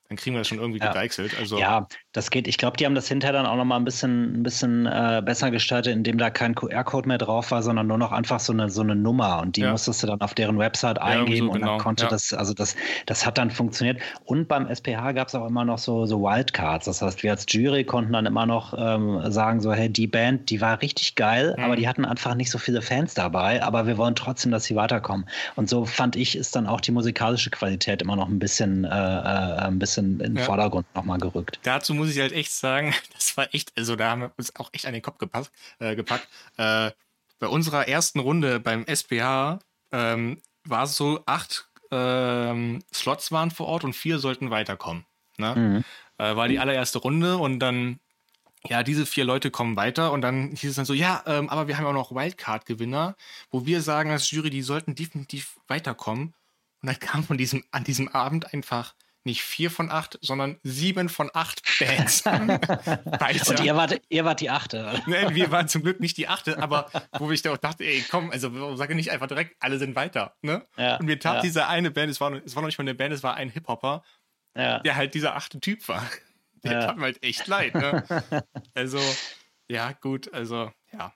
dann kriegen wir das schon irgendwie ja. gedeichselt. Also ja, das geht. Ich glaube, die haben das hinterher dann auch nochmal ein bisschen, ein bisschen äh, besser gestaltet, indem da kein QR-Code mehr drauf war, sondern nur noch einfach so eine, so eine Nummer. Und die ja. musstest du dann auf deren Website eingeben so, und dann genau. konnte ja. das, also das, das hat dann funktioniert. Und beim SPH gab es auch immer noch so, so Wildcards. Das heißt, wir als Jury konnten dann immer noch ähm, sagen, so, hey, die Band, die war richtig geil, mhm. aber die hatten einfach nicht so viele Fans dabei, aber wir wollen trotzdem, dass sie weiterkommen. Und so fand ich, ist dann auch die musikalische Qualität immer noch ein bisschen, äh, äh ein bisschen bisschen in den ja. Vordergrund nochmal gerückt. Dazu muss ich halt echt sagen, das war echt, also da haben wir uns auch echt an den Kopf gepackt. Äh, gepackt. Äh, bei unserer ersten Runde beim SPH ähm, war es so, acht ähm, Slots waren vor Ort und vier sollten weiterkommen. Ne? Mhm. Äh, war die allererste Runde und dann, ja, diese vier Leute kommen weiter und dann hieß es dann so, ja, ähm, aber wir haben auch noch Wildcard-Gewinner, wo wir sagen als Jury, die sollten definitiv weiterkommen. Und dann kam von diesem, an diesem Abend einfach nicht vier von acht, sondern sieben von acht Bands. Und ihr wart, ihr wart die achte. Nein, wir waren zum Glück nicht die achte, aber wo ich da auch dachte, ey, komm, also sage nicht einfach direkt, alle sind weiter. Ne? Ja, und mir tat ja. diese eine Band, es war, es war noch nicht mal eine Band, es war ein Hip-Hopper, ja. der halt dieser achte Typ war. Der tat mir halt echt leid. Ne? Also, ja, gut, also, ja.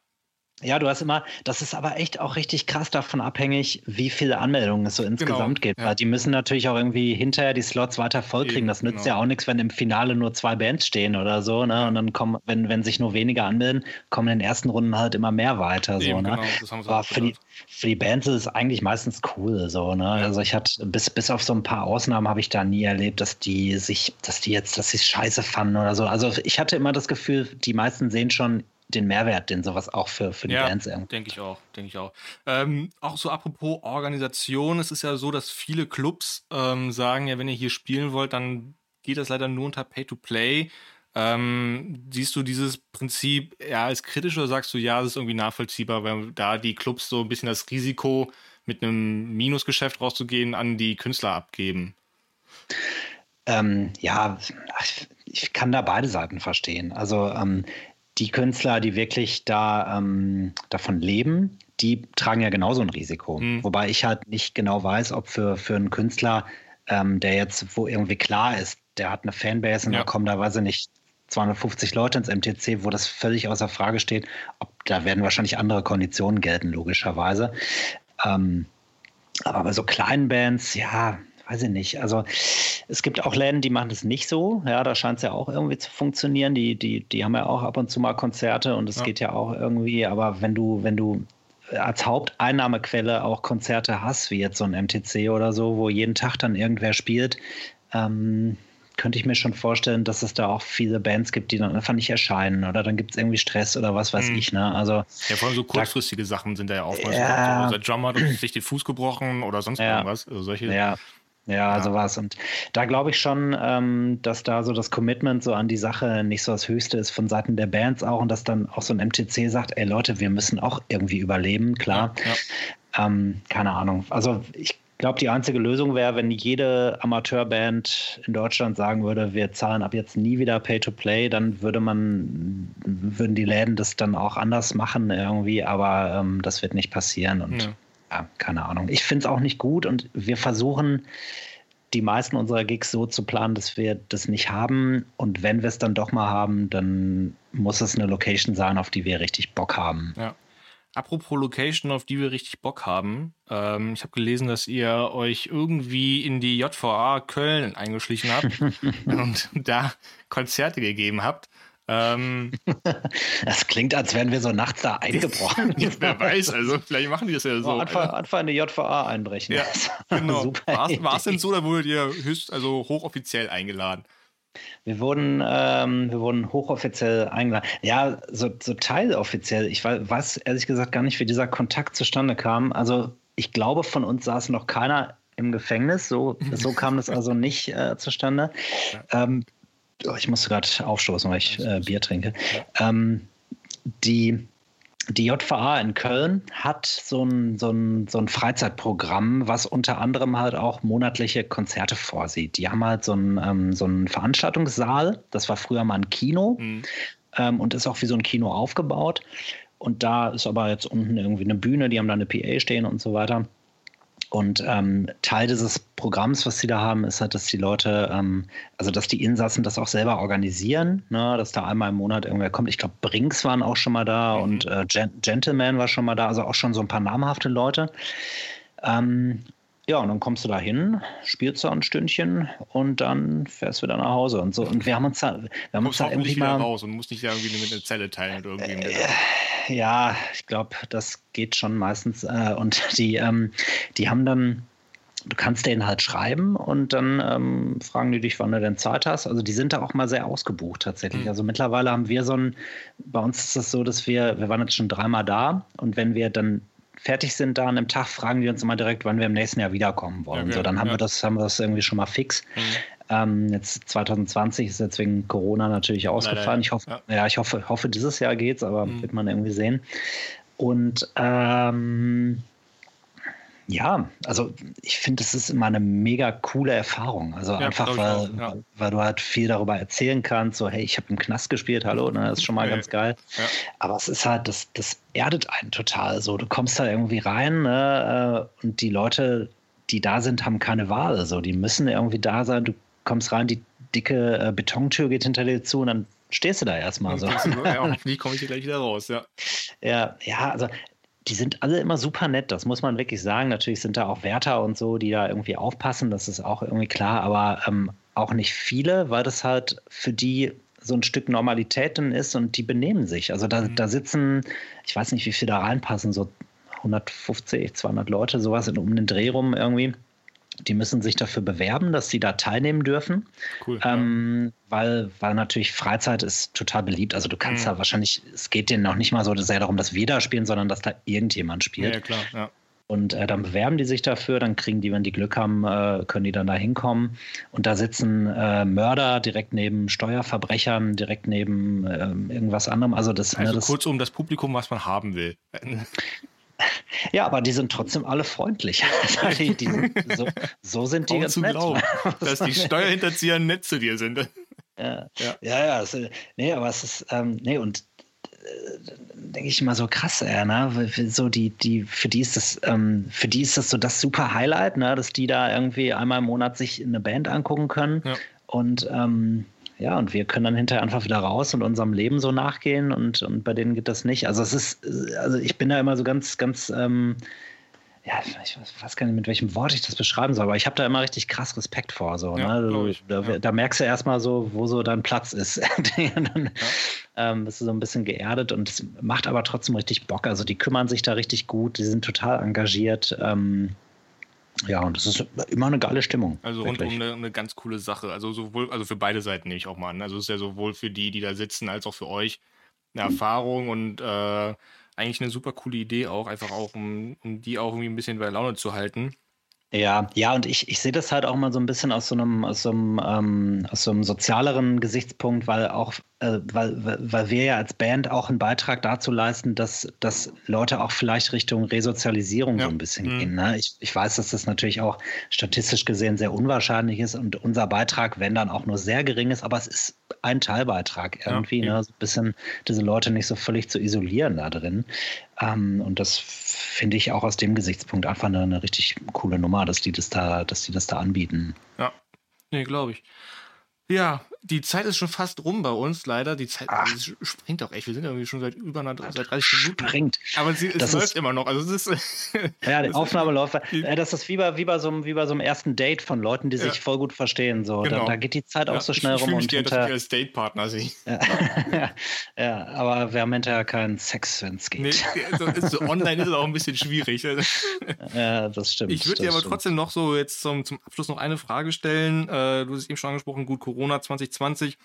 Ja, du hast immer, das ist aber echt auch richtig krass davon abhängig, wie viele Anmeldungen es so genau, insgesamt genau, gibt. Ja. Weil die müssen natürlich auch irgendwie hinterher die Slots weiter vollkriegen. Das nützt genau. ja auch nichts, wenn im Finale nur zwei Bands stehen oder so, ne? Und dann kommen, wenn, wenn sich nur weniger anmelden, kommen in den ersten Runden halt immer mehr weiter. So, Eben, ne? Genau, aber für die, für die Bands ist es eigentlich meistens cool, so, ne? Ja. Also ich hatte, bis, bis auf so ein paar Ausnahmen habe ich da nie erlebt, dass die sich, dass die jetzt, dass sie es scheiße fanden oder so. Also ich hatte immer das Gefühl, die meisten sehen schon den Mehrwert, den sowas auch für, für die ja, Bands irgendwie. Denke ich auch, denke ich auch. Ähm, auch so apropos Organisation, es ist ja so, dass viele Clubs ähm, sagen, ja, wenn ihr hier spielen wollt, dann geht das leider nur unter Pay-to-Play. Ähm, siehst du dieses Prinzip ja als kritisch oder sagst du, ja, es ist irgendwie nachvollziehbar, weil da die Clubs so ein bisschen das Risiko mit einem Minusgeschäft rauszugehen an die Künstler abgeben? Ähm, ja, ich kann da beide Seiten verstehen. Also ähm, die Künstler, die wirklich da ähm, davon leben, die tragen ja genauso ein Risiko. Mhm. Wobei ich halt nicht genau weiß, ob für, für einen Künstler, ähm, der jetzt, wo irgendwie klar ist, der hat eine Fanbase und ja. da kommen da, weiß ich nicht, 250 Leute ins MTC, wo das völlig außer Frage steht, ob da werden wahrscheinlich andere Konditionen gelten, logischerweise. Ähm, aber bei so kleinen Bands, ja, weiß ich nicht. Also es gibt auch Läden, die machen das nicht so. Ja, da scheint es ja auch irgendwie zu funktionieren. Die, die, die haben ja auch ab und zu mal Konzerte und es ja. geht ja auch irgendwie. Aber wenn du, wenn du als Haupteinnahmequelle auch Konzerte hast, wie jetzt so ein MTC oder so, wo jeden Tag dann irgendwer spielt, ähm, könnte ich mir schon vorstellen, dass es da auch viele Bands gibt, die dann einfach nicht erscheinen oder dann gibt es irgendwie Stress oder was weiß hm. ich. Ne? Also, ja, vor allem so kurzfristige da, Sachen sind da ja auch ja, so. Der Drummer hat sich den Fuß gebrochen oder sonst ja, irgendwas. Also solche. Ja. Ja, ja, sowas. Und da glaube ich schon, ähm, dass da so das Commitment so an die Sache nicht so das Höchste ist von Seiten der Bands auch und dass dann auch so ein MTC sagt, ey Leute, wir müssen auch irgendwie überleben, klar. Ja, ja. Ähm, keine Ahnung. Also ich glaube, die einzige Lösung wäre, wenn jede Amateurband in Deutschland sagen würde, wir zahlen ab jetzt nie wieder Pay-to-Play, dann würde man, würden die Läden das dann auch anders machen irgendwie, aber ähm, das wird nicht passieren und ja keine Ahnung. Ich finde es auch nicht gut und wir versuchen die meisten unserer Gigs so zu planen, dass wir das nicht haben. Und wenn wir es dann doch mal haben, dann muss es eine Location sein, auf die wir richtig Bock haben. Ja. Apropos Location, auf die wir richtig Bock haben. Ähm, ich habe gelesen, dass ihr euch irgendwie in die JVA Köln eingeschlichen habt und da Konzerte gegeben habt. Ähm, das klingt, als wären wir so nachts da eingebrochen. wer weiß, also vielleicht machen die das ja so. Einfach, einfach in die JVA einbrechen. Ja, genau. War es denn so, oder wurdet ihr höchst, also hochoffiziell eingeladen? Wir wurden, ähm, wir wurden hochoffiziell eingeladen. Ja, so, so teiloffiziell. Ich weiß ehrlich gesagt gar nicht, wie dieser Kontakt zustande kam. Also ich glaube, von uns saß noch keiner im Gefängnis. So, so kam das also nicht äh, zustande. Ähm, oh, ich musste gerade aufstoßen, weil ich äh, Bier trinke. Ähm, die die JVA in Köln hat so ein, so, ein, so ein Freizeitprogramm, was unter anderem halt auch monatliche Konzerte vorsieht. Die haben halt so einen, ähm, so einen Veranstaltungssaal, das war früher mal ein Kino mhm. ähm, und ist auch wie so ein Kino aufgebaut. Und da ist aber jetzt unten irgendwie eine Bühne, die haben da eine PA stehen und so weiter. Und ähm, Teil dieses Programms, was sie da haben, ist halt, dass die Leute, ähm, also dass die Insassen das auch selber organisieren, ne? dass da einmal im Monat irgendwer kommt. Ich glaube, Brinks waren auch schon mal da mhm. und äh, Gentleman war schon mal da, also auch schon so ein paar namhafte Leute. Ähm, ja, und dann kommst du da hin, spielst da ein Stündchen und dann fährst du wieder nach Hause und so. Und wir haben uns da, wir haben uns da irgendwie mal raus und musst nicht irgendwie mit einer Zelle teilen oder irgendwie. Äh, ja, ich glaube, das geht schon meistens. Äh, und die, ähm, die haben dann, du kannst denen halt schreiben und dann ähm, fragen die dich, wann du denn Zeit hast. Also die sind da auch mal sehr ausgebucht tatsächlich. Mhm. Also mittlerweile haben wir so ein, bei uns ist es das so, dass wir, wir waren jetzt schon dreimal da und wenn wir dann fertig sind da an einem Tag, fragen die uns immer direkt, wann wir im nächsten Jahr wiederkommen wollen. Okay, so, dann haben ja. wir das, haben wir das irgendwie schon mal fix. Mhm. Ähm, jetzt 2020 ist jetzt wegen Corona natürlich ausgefallen. Ich hoffe, ja. ja, ich hoffe, hoffe, dieses Jahr geht's, aber mhm. wird man irgendwie sehen. Und ähm, ja, also ich finde, es ist immer eine mega coole Erfahrung. Also ja, einfach, weil, ja. weil du halt viel darüber erzählen kannst, so, hey, ich habe im Knast gespielt, hallo, ne, das ist schon mal ja, ganz geil. Aber es ist halt, das, das erdet einen total so. Du kommst da irgendwie rein ne, äh, und die Leute, die da sind, haben keine Wahl. So, die müssen irgendwie da sein. Du kommst rein, die dicke äh, Betontür geht hinter dir zu und dann stehst du da erstmal so. ja, hoffentlich komme ich hier gleich wieder raus, ja. Ja, ja, also die sind alle immer super nett, das muss man wirklich sagen. Natürlich sind da auch Wärter und so, die da irgendwie aufpassen, das ist auch irgendwie klar, aber ähm, auch nicht viele, weil das halt für die so ein Stück Normalität dann ist und die benehmen sich. Also da, mhm. da sitzen, ich weiß nicht, wie viele da reinpassen, so 150, 200 Leute, sowas um den Dreh rum irgendwie die müssen sich dafür bewerben, dass sie da teilnehmen dürfen. Cool. Ähm, weil, weil natürlich Freizeit ist total beliebt. Also du kannst mhm. da wahrscheinlich, es geht denen noch nicht mal so sehr darum, dass wir da spielen, sondern dass da irgendjemand spielt. Ja, ja klar, ja. Und äh, dann bewerben die sich dafür, dann kriegen die, wenn die Glück haben, äh, können die dann da hinkommen. Und da sitzen äh, Mörder direkt neben Steuerverbrechern, direkt neben ähm, irgendwas anderem. Also, das, ne, also ne, das, kurzum das Publikum, was man haben will. Ja, aber die sind trotzdem alle freundlich. die, die sind, so, so, sind die ganz zu nett. Glauben, dass die Steuerhinterzieher nett zu dir sind. Ja, ja, ja. ja es, nee, aber es ist, ähm, nee, und äh, denke ich immer so krass, ey, ne? So die, die, für die ist das, ähm, für die ist das so das super Highlight, ne? dass die da irgendwie einmal im Monat sich eine Band angucken können. Ja. Und ähm, ja, und wir können dann hinterher einfach wieder raus und unserem Leben so nachgehen und, und bei denen geht das nicht. Also es ist, also ich bin da immer so ganz, ganz, ähm, ja, ich weiß gar nicht, mit welchem Wort ich das beschreiben soll, aber ich habe da immer richtig krass Respekt vor. So, ja, ne? ich, da, ja. da, merkst du erstmal so, wo so dein Platz ist. dann ja. ähm, bist du so ein bisschen geerdet und es macht aber trotzdem richtig Bock. Also die kümmern sich da richtig gut, die sind total engagiert. Ähm, ja, und das ist immer eine geile Stimmung. Also rundum eine, eine, ganz coole Sache. Also sowohl, also für beide Seiten nehme ich auch mal an. Also es ist ja sowohl für die, die da sitzen, als auch für euch eine Erfahrung und äh, eigentlich eine super coole Idee auch, einfach auch, um, um die auch irgendwie ein bisschen bei Laune zu halten. Ja, ja, und ich, ich sehe das halt auch mal so ein bisschen aus so einem, aus so einem, ähm, aus so einem sozialeren Gesichtspunkt, weil auch äh, weil, weil wir ja als Band auch einen Beitrag dazu leisten, dass, dass Leute auch vielleicht Richtung Resozialisierung ja. so ein bisschen mhm. gehen. Ne? Ich, ich weiß, dass das natürlich auch statistisch gesehen sehr unwahrscheinlich ist und unser Beitrag, wenn dann auch nur sehr gering ist, aber es ist ein Teilbeitrag irgendwie, ja, ne? so ein bisschen diese Leute nicht so völlig zu isolieren da drin. Ähm, und das finde ich auch aus dem Gesichtspunkt einfach eine, eine richtig coole Nummer, dass die das da, dass die das da anbieten. Ja, nee, glaube ich. Ja, die Zeit ist schon fast rum bei uns, leider. Die Zeit springt doch echt. Wir sind irgendwie schon seit über einer, seit 30 Minuten. Springt. Aber sie, es das läuft ist, immer noch. Also es ist, ja, die Aufnahme läuft. Das ist wie bei, wie, bei so einem, wie bei so einem ersten Date von Leuten, die sich ja. voll gut verstehen. So. Genau. Da, da, geht die Zeit ja, auch so schnell ich, rum. Ich dir, dass ich als Datepartner sehe. Ja. ja, aber wir haben hinterher keinen Sex, wenn es geht. Nee, so, so online ist es auch ein bisschen schwierig. ja, das stimmt. Ich würde dir aber stimmt. trotzdem noch so jetzt zum, zum Abschluss noch eine Frage stellen. Äh, du hast es eben schon angesprochen, gut, Corona 2020 2020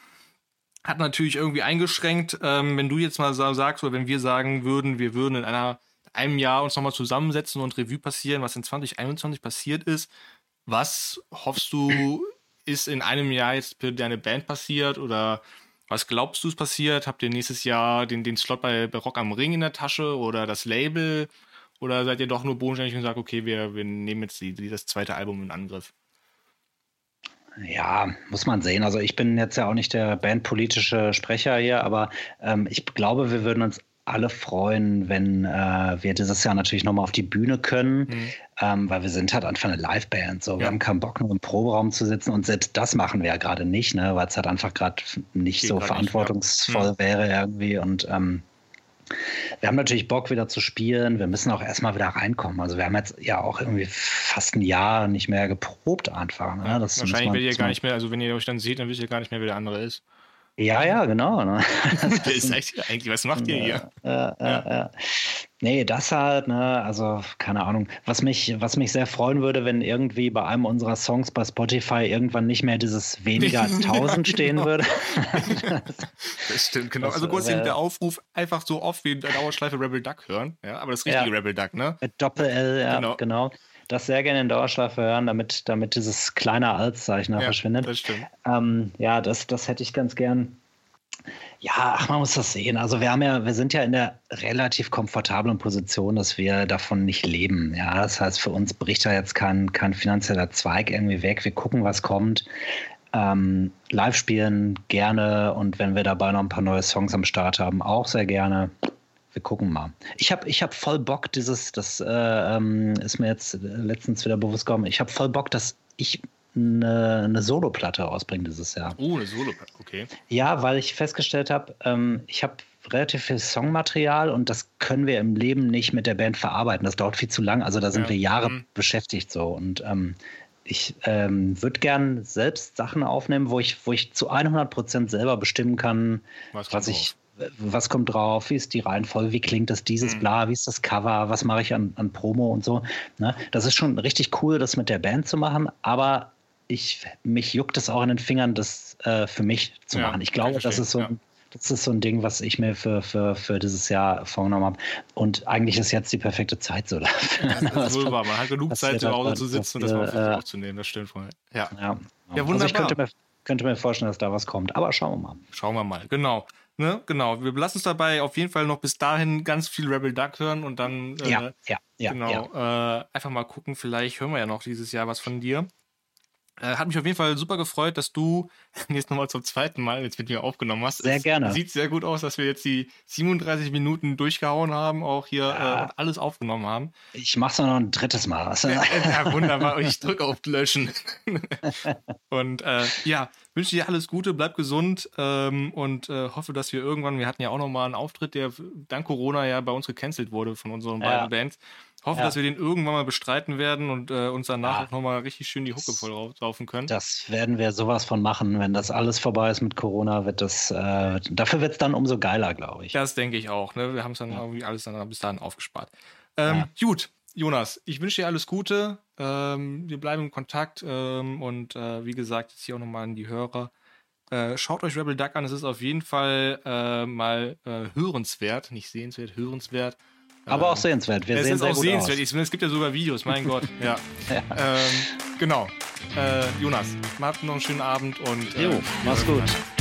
hat natürlich irgendwie eingeschränkt. Ähm, wenn du jetzt mal sagst, oder wenn wir sagen würden, wir würden in einer, einem Jahr uns nochmal zusammensetzen und Revue passieren, was in 2021 passiert ist, was hoffst du, ist in einem Jahr jetzt für deine Band passiert oder was glaubst du, ist passiert? Habt ihr nächstes Jahr den, den Slot bei, bei Rock am Ring in der Tasche oder das Label? Oder seid ihr doch nur bodenständig und sagt, okay, wir, wir nehmen jetzt die, die, das zweite Album in Angriff? Ja, muss man sehen. Also ich bin jetzt ja auch nicht der bandpolitische Sprecher hier, aber ähm, ich glaube, wir würden uns alle freuen, wenn äh, wir dieses Jahr natürlich nochmal auf die Bühne können, mhm. ähm, weil wir sind halt einfach eine Liveband. So, ja. wir haben keinen Bock, nur im Proberaum zu sitzen und selbst das machen wir ja gerade nicht, ne, weil es halt einfach gerade nicht Geht so verantwortungsvoll nicht, ja. mhm. wäre irgendwie und ähm, wir haben natürlich Bock wieder zu spielen. Wir müssen auch erstmal wieder reinkommen. Also wir haben jetzt ja auch irgendwie fast ein Jahr nicht mehr geprobt einfach. Ne? Das Wahrscheinlich werdet ihr gar nicht mehr, also wenn ihr euch dann seht, dann wisst ihr gar nicht mehr, wer der andere ist. Ja, ja, genau. Ne? Der ist eigentlich, was macht ihr hier? Ja, ja, ja. Nee, das halt, ne, also keine Ahnung. Was mich, was mich sehr freuen würde, wenn irgendwie bei einem unserer Songs bei Spotify irgendwann nicht mehr dieses weniger als 1000 stehen genau. würde. das stimmt, genau. also kurz äh, der Aufruf, einfach so oft wie in der Dauerschleife Rebel Duck hören. Ja, aber das richtige Rebel Duck, ne? Doppel-L, ja, genau. genau das sehr gerne in Dauerschleife hören, damit, damit dieses kleine Altzeichen ja, verschwindet. Das stimmt. Ähm, ja, das, das hätte ich ganz gern. Ja, ach, man muss das sehen. Also wir haben ja, wir sind ja in der relativ komfortablen Position, dass wir davon nicht leben. Ja, das heißt, für uns bricht da jetzt kein, kein finanzieller Zweig irgendwie weg. Wir gucken, was kommt. Ähm, live spielen gerne und wenn wir dabei noch ein paar neue Songs am Start haben, auch sehr gerne wir gucken mal. Ich habe ich hab voll Bock, dieses, das äh, ähm, ist mir jetzt letztens wieder bewusst geworden, ich habe voll Bock, dass ich eine, eine Solo-Platte rausbringe dieses Jahr. Oh, eine Solo-Platte, okay. Ja, weil ich festgestellt habe, ähm, ich habe relativ viel Songmaterial und das können wir im Leben nicht mit der Band verarbeiten. Das dauert viel zu lang. Also da sind ja. wir Jahre mhm. beschäftigt so. Und ähm, ich ähm, würde gern selbst Sachen aufnehmen, wo ich, wo ich zu 100 Prozent selber bestimmen kann, was, was ich, was kommt drauf, wie ist die Reihenfolge, wie klingt das dieses, mhm. bla, wie ist das Cover, was mache ich an, an Promo und so. Ne? Das ist schon richtig cool, das mit der Band zu machen, aber ich, mich juckt es auch in den Fingern, das äh, für mich zu ja, machen. Ich glaube, das ist so ein, das ist so ein Ding, was ich mir für, für, für dieses Jahr vorgenommen habe. Und eigentlich ist jetzt die perfekte Zeit so dafür. Ja, das ist wohl wahr. Man hat genug Zeit, zu Hause zu sitzen und das mal äh, aufzunehmen. Das stimmt voll. Ja, ja, ja wunderbar. Also ich könnte mir, könnte mir vorstellen, dass da was kommt. Aber schauen wir mal. Schauen wir mal, genau. Ne? Genau, wir lassen es dabei auf jeden Fall noch bis dahin ganz viel Rebel Duck hören und dann äh, ja, ja, ja, genau, ja. Äh, einfach mal gucken, vielleicht hören wir ja noch dieses Jahr was von dir. Äh, hat mich auf jeden Fall super gefreut, dass du jetzt nochmal zum zweiten Mal jetzt mit mir aufgenommen hast. Sehr es gerne. Sieht sehr gut aus, dass wir jetzt die 37 Minuten durchgehauen haben, auch hier ja. äh, alles aufgenommen haben. Ich mach's noch ein drittes Mal. Ja, ja, wunderbar. ich drücke auf Löschen. und äh, ja, wünsche dir alles Gute, bleib gesund ähm, und äh, hoffe, dass wir irgendwann, wir hatten ja auch nochmal einen Auftritt, der dank Corona ja bei uns gecancelt wurde von unseren beiden Bands hoffe, ja. dass wir den irgendwann mal bestreiten werden und äh, uns danach ja. auch nochmal richtig schön die Hucke voll laufen können. Das werden wir sowas von machen. Wenn das alles vorbei ist mit Corona, wird das, äh, dafür wird es dann umso geiler, glaube ich. Das denke ich auch. Ne? Wir haben es dann ja. irgendwie alles dann bis dahin aufgespart. Ähm, gut, Jonas, ich wünsche dir alles Gute. Ähm, wir bleiben in Kontakt ähm, und äh, wie gesagt, jetzt hier auch nochmal an die Hörer. Äh, schaut euch Rebel Duck an, es ist auf jeden Fall äh, mal äh, hörenswert, nicht sehenswert, hörenswert. Aber auch sehenswert. Wir es sehen ist sehr auch gut sehenswert. Aus. Es gibt ja sogar Videos, mein Gott. Ja. ja. Ähm, genau. Äh, Jonas, macht noch einen schönen Abend und. Äh, jo, mach's gut. Mal.